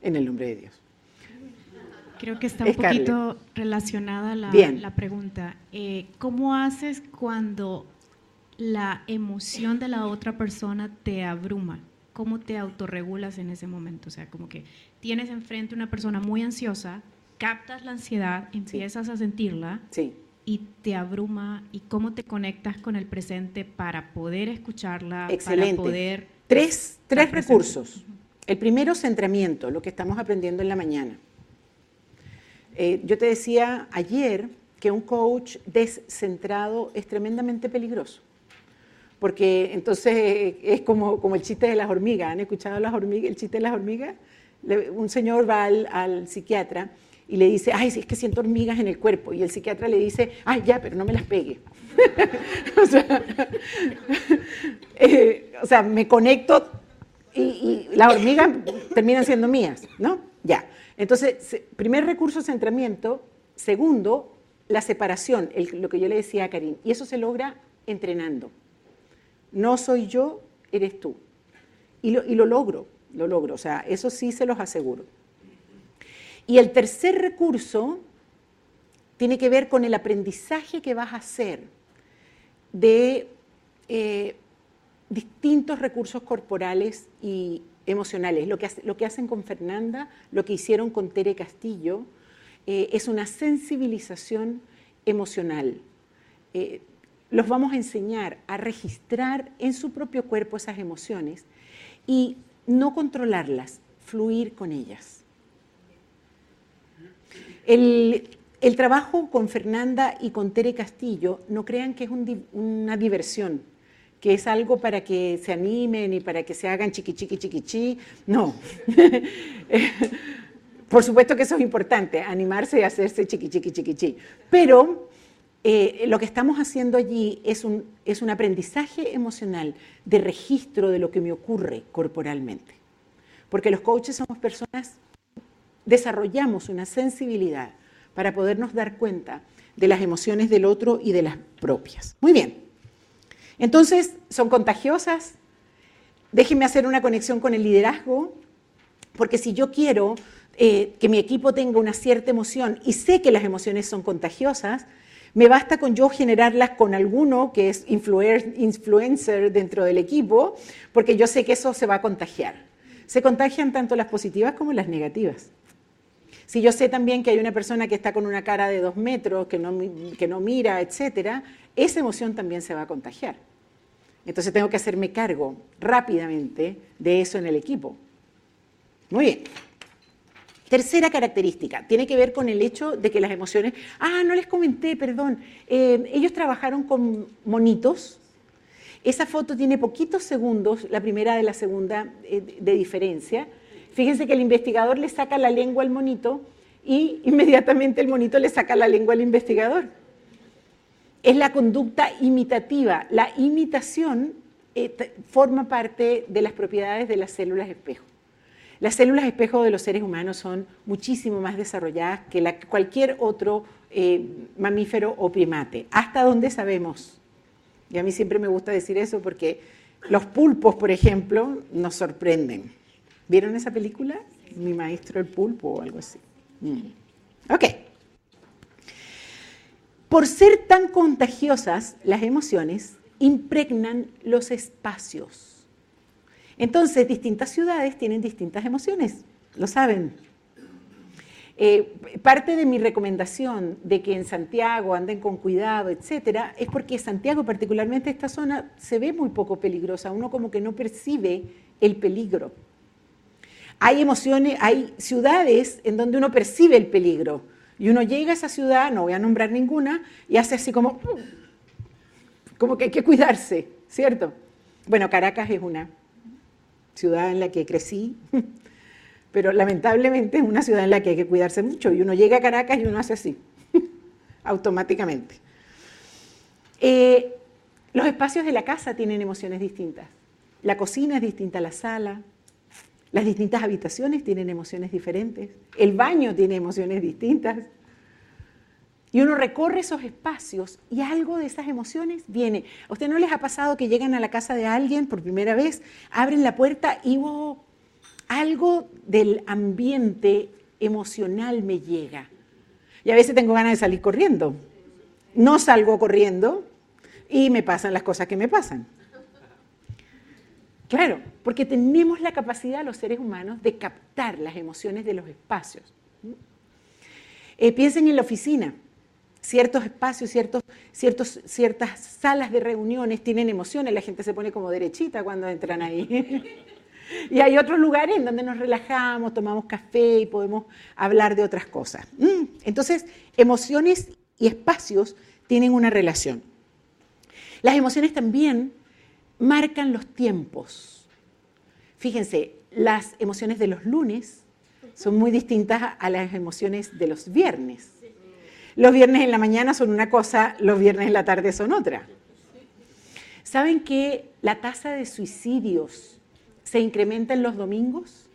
en el nombre de Dios. Creo que está un poquito relacionada la, la pregunta. Eh, ¿Cómo haces cuando la emoción de la otra persona te abruma? ¿Cómo te autorregulas en ese momento? O sea, como que tienes enfrente una persona muy ansiosa, captas la ansiedad, empiezas a sentirla y te abruma. ¿Y cómo te conectas con el presente para poder escucharla? Excelente. Para poder... Tres, tres recursos. El primero, centramiento, lo que estamos aprendiendo en la mañana. Eh, yo te decía ayer que un coach descentrado es tremendamente peligroso. Porque entonces es como, como el chiste de las hormigas. ¿Han escuchado las hormigas, el chiste de las hormigas? un señor va al, psiquiatra y le dice, ay, es que siento hormigas en el cuerpo. Y el psiquiatra le dice, ay, ya, pero no me las pegue. Eh, o, sea, me conecto y, y las hormigas terminan siendo mías, ¿no? Ya. Entonces, primer recurso, centramiento. Segundo, la separación, lo que yo le decía a Karim. Y eso se logra entrenando. No soy yo, eres tú. Y lo, y lo logro, lo logro. O sea, eso sí se los aseguro. Y el tercer recurso tiene que ver con el aprendizaje que vas a hacer de eh, distintos recursos corporales y emocionales. Lo que, lo que hacen con Fernanda, lo que hicieron con Tere Castillo, eh, es una sensibilización emocional. Eh, los vamos a enseñar a registrar en su propio cuerpo esas emociones y no controlarlas, fluir con ellas. El, trabajo con Fernanda y con Tere Castillo, no crean que es una diversión, que es algo para que se animen y para que se hagan chiqui chiqui chiqui No. Por supuesto que eso es importante, animarse y hacerse chiqui chiqui chiqui Pero eh, lo que estamos haciendo allí es un, es un aprendizaje emocional de registro de lo que me ocurre corporalmente. Porque los coaches somos personas, desarrollamos una sensibilidad para podernos dar cuenta de las emociones del otro y de las propias. Muy bien. Entonces, son contagiosas. Déjenme hacer una conexión con el liderazgo, porque si yo quiero eh, que mi equipo tenga una cierta emoción y sé que las emociones son contagiosas, me basta con yo generarlas con alguno que es influencer dentro del equipo, porque yo sé que eso se va a contagiar. Se contagian tanto las positivas como las negativas. Si yo sé también que hay una persona que está con una cara de dos metros, que no, mira, etcétera, esa emoción también se va a contagiar. Entonces tengo que hacerme cargo rápidamente de eso en el equipo. Muy bien. Tercera característica, tiene que ver con el hecho de que las emociones... Ah, no les comenté, perdón. Eh, ellos trabajaron con monitos. Esa foto tiene poquitos segundos, la primera de la segunda, eh, de diferencia. Fíjense que el investigador le saca la lengua al monito y inmediatamente el monito le saca la lengua al investigador es la conducta imitativa. La imitación eh, forma parte de las propiedades de las células espejo. Las células espejo de los seres humanos son muchísimo más desarrolladas que cualquier otro eh, mamífero o primate, hasta donde sabemos. Y a mí siempre me gusta decir eso porque los pulpos, por ejemplo, nos sorprenden. ¿Vieron esa película? Mi maestro el pulpo o algo así. Mm. Ok. Por ser tan contagiosas, las emociones impregnan los espacios. Entonces, distintas ciudades tienen distintas emociones, lo saben. Eh, parte de mi recomendación de que en Santiago anden con cuidado, etcétera, es porque Santiago, particularmente esta zona, se ve muy poco peligrosa. Uno como que no percibe el peligro. Hay emociones, hay ciudades en donde uno percibe el peligro. Y uno llega a esa ciudad, no voy a nombrar ninguna, y hace así como, como que hay que cuidarse, ¿cierto? Bueno, Caracas es una ciudad en la que crecí, pero lamentablemente es una ciudad en la que hay que cuidarse mucho y uno llega a Caracas y uno hace así, automáticamente. Eh, los espacios de la casa tienen emociones distintas. La cocina es distinta a la sala, las distintas habitaciones tienen emociones diferentes, el baño tiene emociones distintas. Y uno recorre esos espacios y algo de esas emociones viene. ¿A usted no les ha pasado que llegan a la casa de alguien por primera vez, abren la puerta y algo del ambiente emocional me llega? Y a veces tengo ganas de salir corriendo. No salgo corriendo y me pasan las cosas que me pasan. Claro, porque tenemos la capacidad los seres humanos de captar las emociones de los espacios. Eh, piensen en la oficina ciertos espacios, ciertos, ciertos, ciertas salas de reuniones tienen emociones, la gente se pone como derechita cuando entran ahí. y hay otros lugares en donde nos relajamos, tomamos café y podemos hablar de otras cosas. Mm, entonces, emociones y espacios tienen una relación. Las emociones también marcan los tiempos. Fíjense, las emociones de los lunes son muy distintas a las emociones de los viernes. Los viernes en la mañana son una cosa, los viernes en la tarde son otra. ¿Saben que la tasa de suicidios se incrementa en los domingos?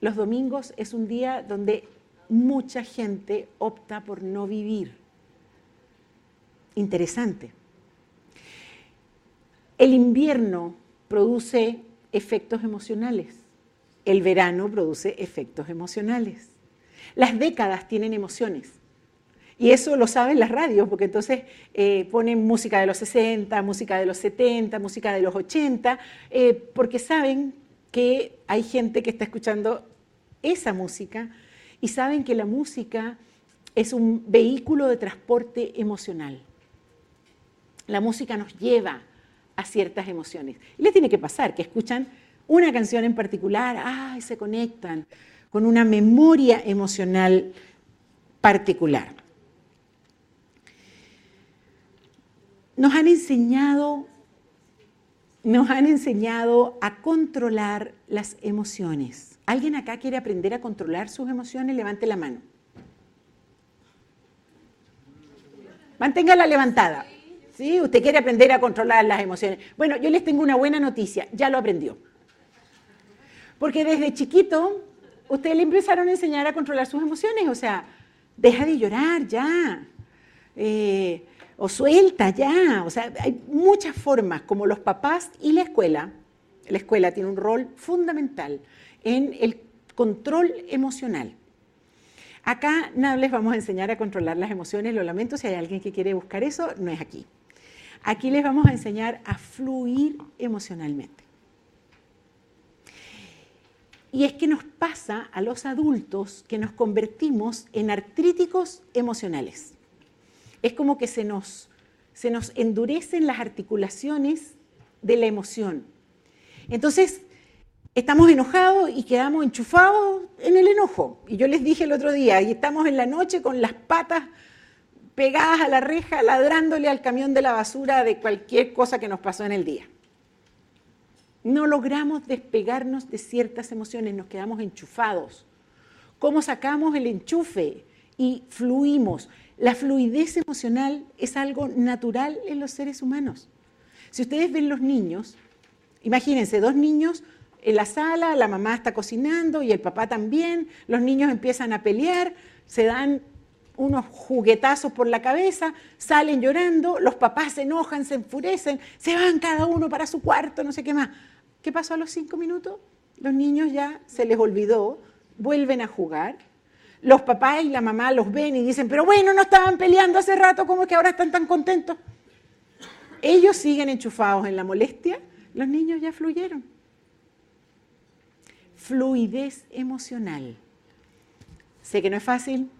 Los domingos es un día donde mucha gente opta por no vivir. Interesante. El invierno produce efectos emocionales. El verano produce efectos emocionales. Las décadas tienen emociones. Y eso lo saben las radios, porque entonces eh, ponen música de los 60, música de los 70, música de los 80, eh, porque saben que hay gente que está escuchando esa música y saben que la música es un vehículo de transporte emocional. La música nos lleva a ciertas emociones. Y les tiene que pasar que escuchan una canción en particular, ¡ay! se conectan con una memoria emocional particular. Nos han enseñado, nos han enseñado a controlar las emociones. ¿Alguien acá quiere aprender a controlar sus emociones? Levante la mano. Manténgala levantada. ¿Sí? Usted quiere aprender a controlar las emociones. Bueno, yo les tengo una buena noticia, ya lo aprendió. Porque desde chiquito, ustedes le empezaron a enseñar a controlar sus emociones, o sea, deja de llorar ya. Eh, o suelta ya. O sea, hay muchas formas, como los papás y la escuela. La escuela tiene un rol fundamental en el control emocional. Acá no les vamos a enseñar a controlar las emociones, lo lamento, si hay alguien que quiere buscar eso, no es aquí. Aquí les vamos a enseñar a fluir emocionalmente. Y es que nos pasa a los adultos que nos convertimos en artríticos emocionales es como que se nos, se nos endurecen las articulaciones de la emoción. Entonces, estamos enojados y quedamos enchufados en el enojo. Y yo les dije el otro día, y estamos en la noche con las patas pegadas a la reja, ladrándole al camión de la basura de cualquier cosa que nos pasó en el día. No logramos despegarnos de ciertas emociones, nos quedamos enchufados. ¿Cómo sacamos el enchufe y fluimos? La fluidez emocional es algo natural en los seres humanos. Si ustedes ven los niños, imagínense, dos niños en la sala, la mamá está cocinando y el papá también, los niños empiezan a pelear, se dan unos juguetazos por la cabeza, salen llorando, los papás se enojan, se enfurecen, se van cada uno para su cuarto, no sé qué más. ¿Qué pasó a los cinco minutos? Los niños ya se les olvidó, vuelven a jugar los papás y la mamá los ven y dicen, pero bueno, no estaban peleando hace rato, ¿cómo es que ahora están tan contentos? Ellos siguen enchufados en la molestia, los niños ya fluyeron. Fluidez emocional. Sé que no es fácil,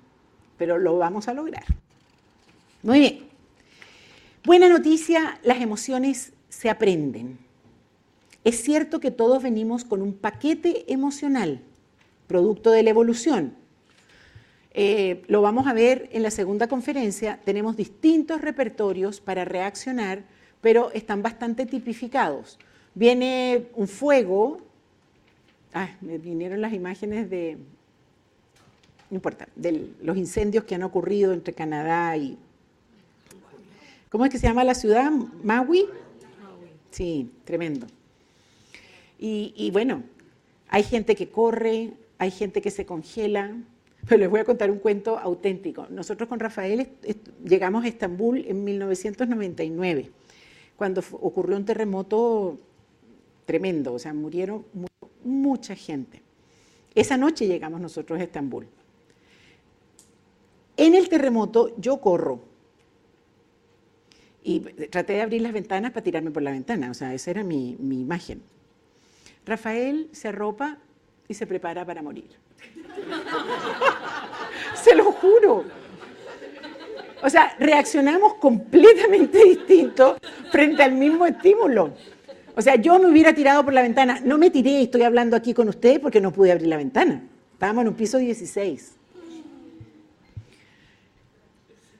pero lo vamos a lograr. Muy bien. Buena noticia, las emociones se aprenden. Es cierto que todos venimos con un paquete emocional, producto de la evolución eh, lo vamos a ver en la segunda conferencia, tenemos distintos repertorios para reaccionar, pero están bastante tipificados. Viene un fuego, Ah, me vinieron las imágenes de, no importa, de los incendios que han ocurrido entre Canadá y... ¿Cómo es que se llama la ciudad? Maui. Sí, tremendo. Y, bueno, hay gente que corre, hay gente que se congela, pero les voy a contar un cuento auténtico. Nosotros con Rafael llegamos a Estambul en 1999, cuando ocurrió un terremoto tremendo, o sea, murieron mucha gente. Esa noche llegamos nosotros a Estambul. En el terremoto yo corro y traté de abrir las ventanas para tirarme por la ventana, o sea, esa era mi, mi imagen. Rafael se arropa y se prepara para morir. se lo juro. O sea, reaccionamos completamente distinto frente al mismo estímulo. O sea, yo me hubiera tirado por la ventana. No me tiré, estoy hablando aquí con usted porque no pude abrir la ventana. Estábamos en un piso 16.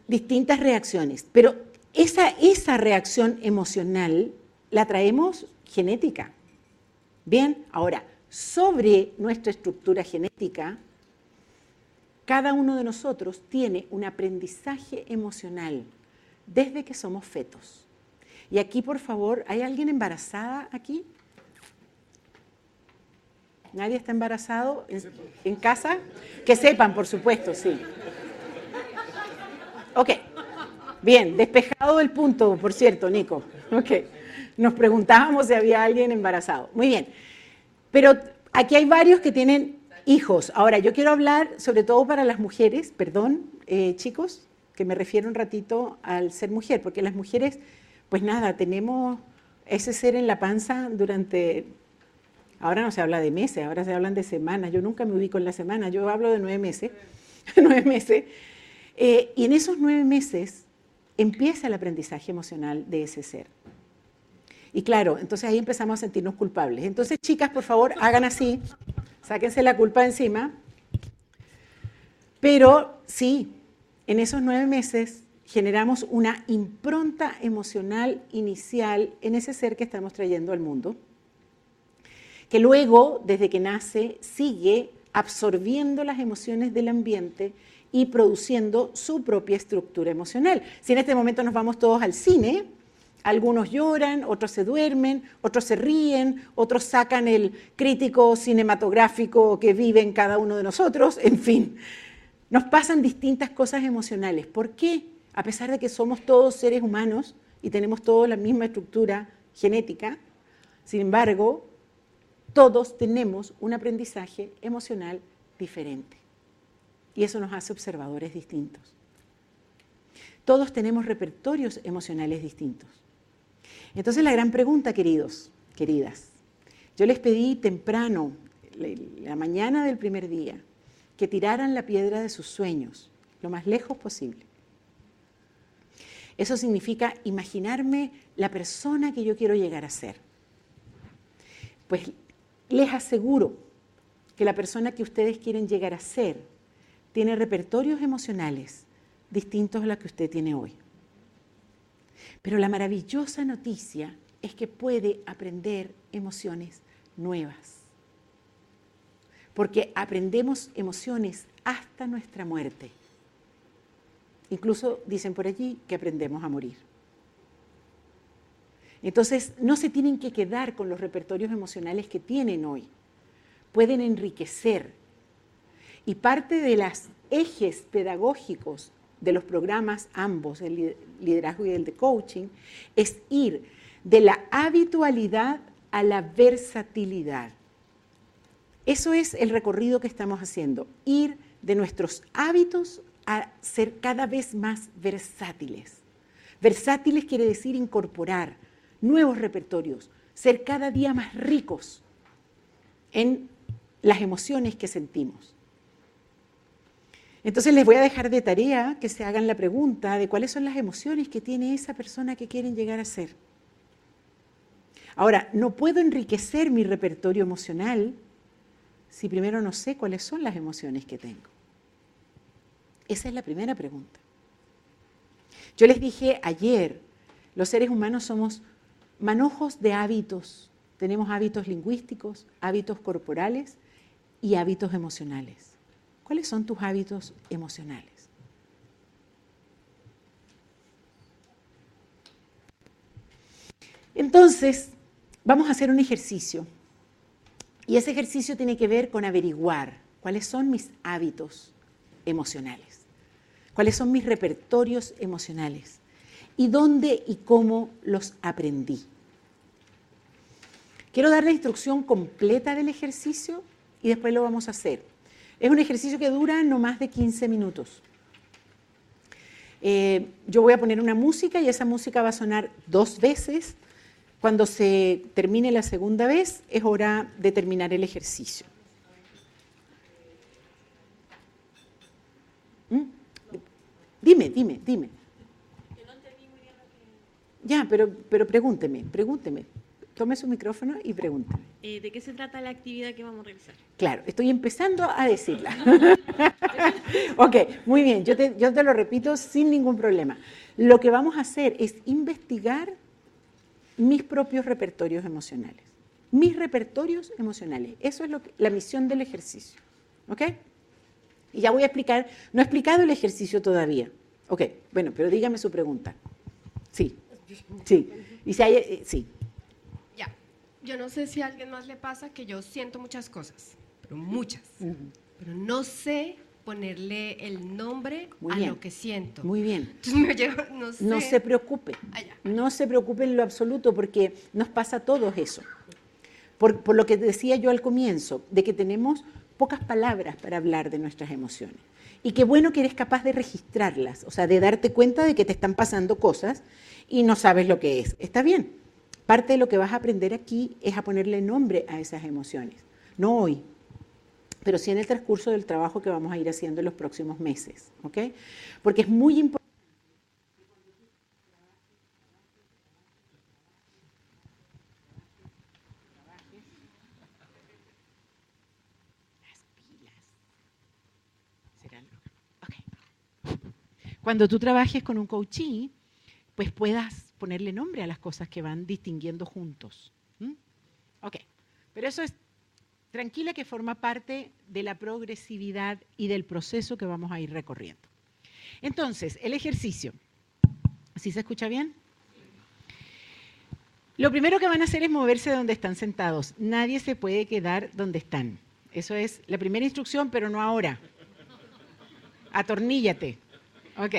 Distintas reacciones. Pero esa, esa reacción emocional la traemos genética. Bien, ahora, sobre nuestra estructura genética, cada uno de nosotros tiene un aprendizaje emocional desde que somos fetos. Y aquí, por favor, ¿hay alguien embarazada aquí? ¿Nadie está embarazado en, casa? Que sepan, por supuesto, sí. Ok. Bien, despejado el punto, por cierto, Nico. Ok. Nos preguntábamos si había alguien embarazado. Muy bien. Pero aquí hay varios que tienen hijos. Ahora, yo quiero hablar sobre todo para las mujeres, perdón, eh, chicos, que me refiero un ratito al ser mujer, porque las mujeres pues nada, tenemos ese ser en la panza durante, ahora no se habla de meses, ahora se hablan de semanas, yo nunca me ubico en la semana, yo hablo de nueve meses, nueve meses, eh, y en esos nueve meses empieza el aprendizaje emocional de ese ser. Y claro, entonces ahí empezamos a sentirnos culpables. Entonces, chicas, por favor, hagan así, sáquense la culpa encima. Pero sí, en esos nueve meses generamos una impronta emocional inicial en ese ser que estamos trayendo al mundo, que luego, desde que nace, sigue absorbiendo las emociones del ambiente y produciendo su propia estructura emocional. Si en este momento nos vamos todos al cine, algunos lloran, otros se duermen, otros se ríen, otros sacan el crítico cinematográfico que vive en cada uno de nosotros, en fin, nos pasan distintas cosas emocionales. ¿Por qué? a pesar de que somos todos seres humanos y tenemos todos la misma estructura genética, sin embargo, todos tenemos un aprendizaje emocional diferente. Y eso nos hace observadores distintos. Todos tenemos repertorios emocionales distintos. Entonces la gran pregunta, queridos, queridas, yo les pedí temprano, la mañana del primer día, que tiraran la piedra de sus sueños lo más lejos posible. Eso significa imaginarme la persona que yo quiero llegar a ser. Pues les aseguro que la persona que ustedes quieren llegar a ser tiene repertorios emocionales distintos a los que usted tiene hoy. Pero la maravillosa noticia es que puede aprender emociones nuevas. Porque aprendemos emociones hasta nuestra muerte. Incluso dicen por allí que aprendemos a morir. Entonces, no se tienen que quedar con los repertorios emocionales que tienen hoy. Pueden enriquecer. Y parte de los ejes pedagógicos de los programas, ambos, el liderazgo y el de coaching, es ir de la habitualidad a la versatilidad. Eso es el recorrido que estamos haciendo, ir de nuestros hábitos a ser cada vez más versátiles. Versátiles quiere decir incorporar nuevos repertorios, ser cada día más ricos en las emociones que sentimos. Entonces les voy a dejar de tarea que se hagan la pregunta de cuáles son las emociones que tiene esa persona que quieren llegar a ser. Ahora, no puedo enriquecer mi repertorio emocional si primero no sé cuáles son las emociones que tengo. Esa es la primera pregunta. Yo les dije ayer, los seres humanos somos manojos de hábitos, tenemos hábitos lingüísticos, hábitos corporales y hábitos emocionales. ¿Cuáles son tus hábitos emocionales? Entonces, vamos a hacer un ejercicio. Y ese ejercicio tiene que ver con averiguar cuáles son mis hábitos emocionales, cuáles son mis repertorios emocionales y dónde y cómo los aprendí. Quiero dar la instrucción completa del ejercicio y después lo vamos a hacer. Es un ejercicio que dura no más de 15 minutos. Eh, yo voy a poner una música y esa música va a sonar dos veces cuando se termine la segunda vez, es hora de terminar el ejercicio. ¿Mm? Dime, dime, dime. Ya, pero, pero pregúnteme, pregúnteme. Tome su micrófono y pregúnteme. Eh, ¿De qué se trata la actividad que vamos a realizar? Claro, estoy empezando a decirla. ok, muy bien, yo te, yo te lo repito sin ningún problema. Lo que vamos a hacer es investigar mis propios repertorios emocionales. Mis repertorios emocionales. Eso es lo que, la misión del ejercicio. ¿Ok? Y ya voy a explicar, no he explicado el ejercicio todavía. Ok, bueno, pero dígame su pregunta. Sí, sí. Y si hay, eh, sí. Yo no sé si a alguien más le pasa que yo siento muchas cosas, pero muchas. Pero no sé ponerle el nombre a lo que siento. Muy bien. no, se preocupe. Ah, no se preocupe en lo absoluto porque nos pasa a todos eso. Por, por lo que decía yo al comienzo, de que tenemos pocas palabras para hablar de nuestras emociones. Y qué bueno que eres capaz de registrarlas, o sea, de darte cuenta de que te están pasando cosas y no sabes lo que es. Está bien. Parte de lo que vas a aprender aquí es a ponerle nombre a esas emociones. No hoy, pero sí en el transcurso del trabajo que vamos a ir haciendo en los próximos meses, ¿ok? Porque es muy importante. Cuando tú trabajes con un coachee, pues puedas ponerle nombre a las cosas que van distinguiendo juntos. Ok, pero eso es tranquila que forma parte de la progresividad y del proceso que vamos a ir recorriendo. Entonces, el ejercicio. ¿Sí se escucha bien? Lo primero que van a hacer es moverse de donde están sentados. Nadie se puede quedar donde están. Eso es la primera instrucción, pero no ahora. Atorníllate. Ok.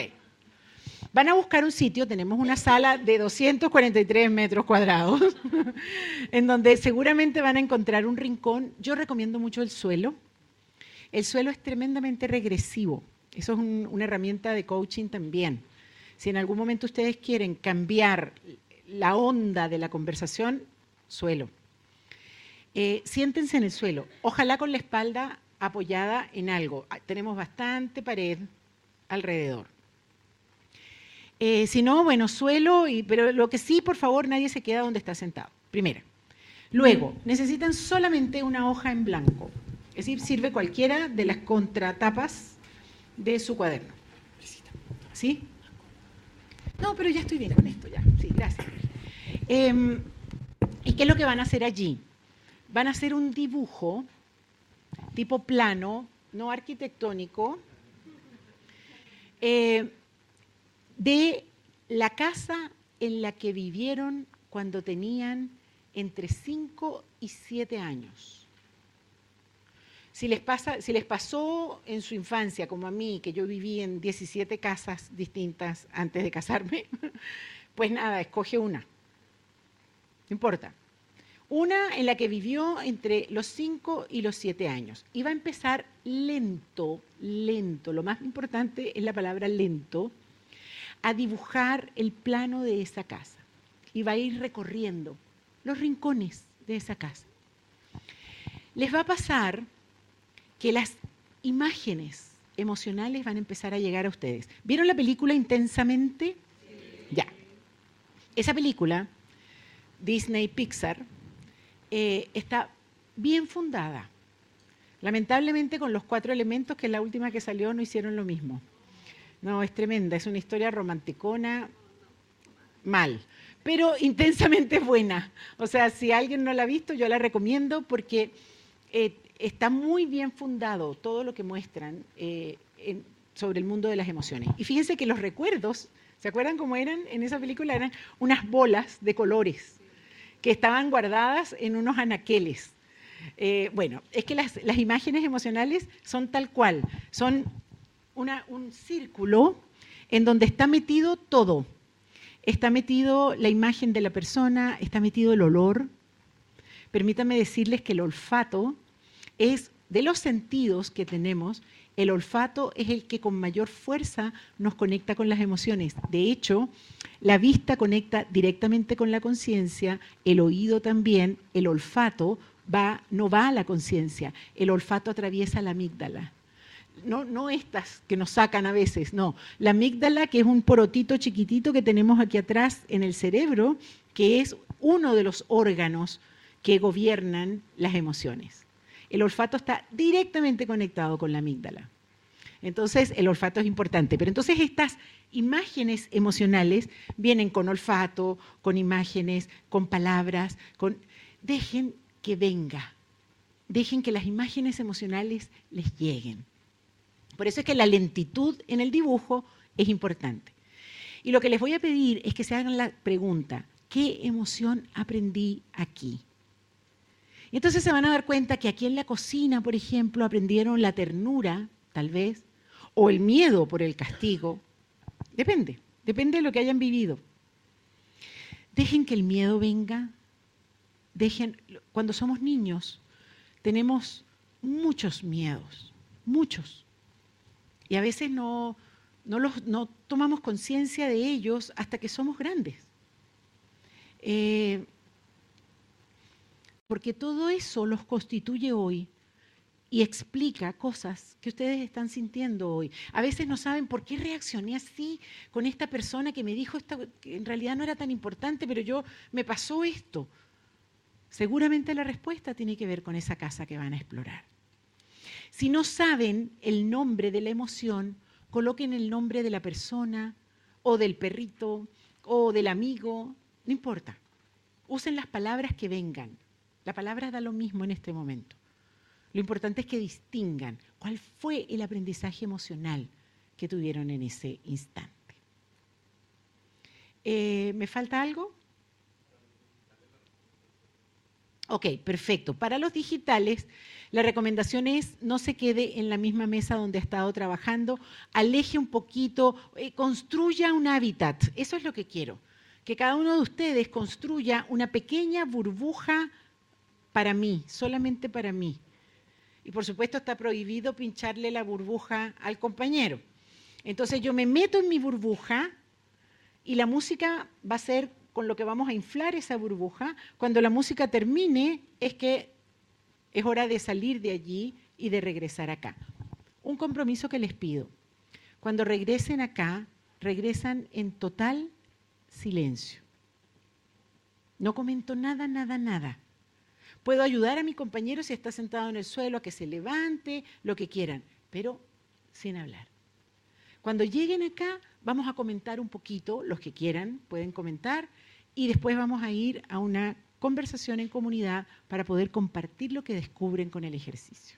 Van a buscar un sitio, tenemos una sala de 243 metros cuadrados, en donde seguramente van a encontrar un rincón. Yo recomiendo mucho el suelo. El suelo es tremendamente regresivo. Eso es una herramienta de coaching también. Si en algún momento ustedes quieren cambiar la onda de la conversación, suelo. Eh, siéntense en el suelo, ojalá con la espalda apoyada en algo. Ah, tenemos bastante pared alrededor. Eh, si no, bueno, suelo, y, pero lo que sí, por favor, nadie se queda donde está sentado. Primera. Luego, necesitan solamente una hoja en blanco. Es decir, sirve cualquiera de las contratapas de su cuaderno. ¿Sí? No, pero ya estoy bien con esto, ya. Sí, gracias. Em, ¿Y qué es lo que van a hacer allí? Van a hacer un dibujo tipo plano, no arquitectónico, eh, de la casa en la que vivieron cuando tenían entre 5 y 7 años. Si les, pasa, si les pasó en su infancia, como a mí, que yo viví en 17 casas distintas antes de casarme, pues nada, escoge una. No importa. Una en la que vivió entre los 5 y los 7 años. Va a empezar lento, lento. Lo más importante es la palabra lento a dibujar el plano de esa casa y va a ir recorriendo los rincones de esa casa. Les va a pasar que las imágenes emocionales van a empezar a llegar a ustedes. ¿Vieron la película intensamente? Ya. Esa película, Disney Pixar, eh, está bien fundada. Lamentablemente con los cuatro elementos, que la última que salió, no hicieron lo mismo. No, es tremenda, es una historia romanticona mal. pero intensamente buena. O sea, si alguien no la ha visto, yo la recomiendo porque eh, está muy bien fundado todo lo que muestran eh, sobre el mundo de las emociones. Y fíjense que los recuerdos, ¿se acuerdan cómo eran en esa película? Eran unas bolas de colores que estaban guardadas en unos anaqueles. Eh, bueno, es que las, imágenes emocionales son tal cual, son un círculo en donde está metido todo. Está metido la imagen de la persona, está metido el olor. Permítanme decirles que el olfato es de los sentidos que tenemos, el olfato es el que con mayor fuerza nos conecta con las emociones. De hecho, la vista conecta directamente con la conciencia, el oído también, el olfato va, no va a la conciencia, el olfato atraviesa la amígdala. No, no estas que nos sacan a veces, no. La amígdala, que es un porotito chiquitito que tenemos aquí atrás en el cerebro, que es uno de los órganos que gobiernan las emociones. El olfato está directamente conectado con la amígdala. Entonces, el olfato es importante. Pero entonces estas imágenes emocionales vienen con olfato, con imágenes, con palabras, con... Dejen que venga. Dejen que las imágenes emocionales les lleguen. Por eso es que la lentitud en el dibujo es importante. Y lo que les voy a pedir es que se hagan la pregunta, ¿qué emoción aprendí aquí? Y entonces se van a dar cuenta que aquí en la cocina, por ejemplo, aprendieron la ternura, tal vez, o el miedo por el castigo. Depende, depende de lo que hayan vivido. Dejen que el miedo venga. Dejen, cuando somos niños, tenemos muchos miedos, muchos. Y a veces no, no, los, no tomamos conciencia de ellos hasta que somos grandes. Eh, porque todo eso los constituye hoy y explica cosas que ustedes están sintiendo hoy. A veces no saben por qué reaccioné así con esta persona que me dijo que en realidad no era tan importante, pero yo me pasó esto. Seguramente la respuesta tiene que ver con esa casa que van a explorar. Si no saben el nombre de la emoción, coloquen el nombre de la persona o del perrito o del amigo, no importa. Usen las palabras que vengan. La palabra da lo mismo en este momento. Lo importante es que distingan cuál fue el aprendizaje emocional que tuvieron en ese instante. Eh, ¿Me falta algo? Ok, perfecto. Para los digitales, la recomendación es no se quede en la misma mesa donde ha estado trabajando, aleje un poquito, eh, construya un hábitat. Eso es lo que quiero. Que cada uno de ustedes construya una pequeña burbuja para mí, solamente para mí. Y por supuesto está prohibido pincharle la burbuja al compañero. Entonces yo me meto en mi burbuja y la música va a ser con lo que vamos a inflar esa burbuja. Cuando la música termine es que es hora de salir de allí y de regresar acá. Un compromiso que les pido. Cuando regresen acá, regresan en total silencio. No comento nada, nada, nada. Puedo ayudar a mi compañero si está sentado en el suelo a que se levante, lo que quieran, pero sin hablar. Cuando lleguen acá, vamos a comentar un poquito, los que quieran pueden comentar, y después vamos a ir a una conversación en comunidad para poder compartir lo que descubren con el ejercicio.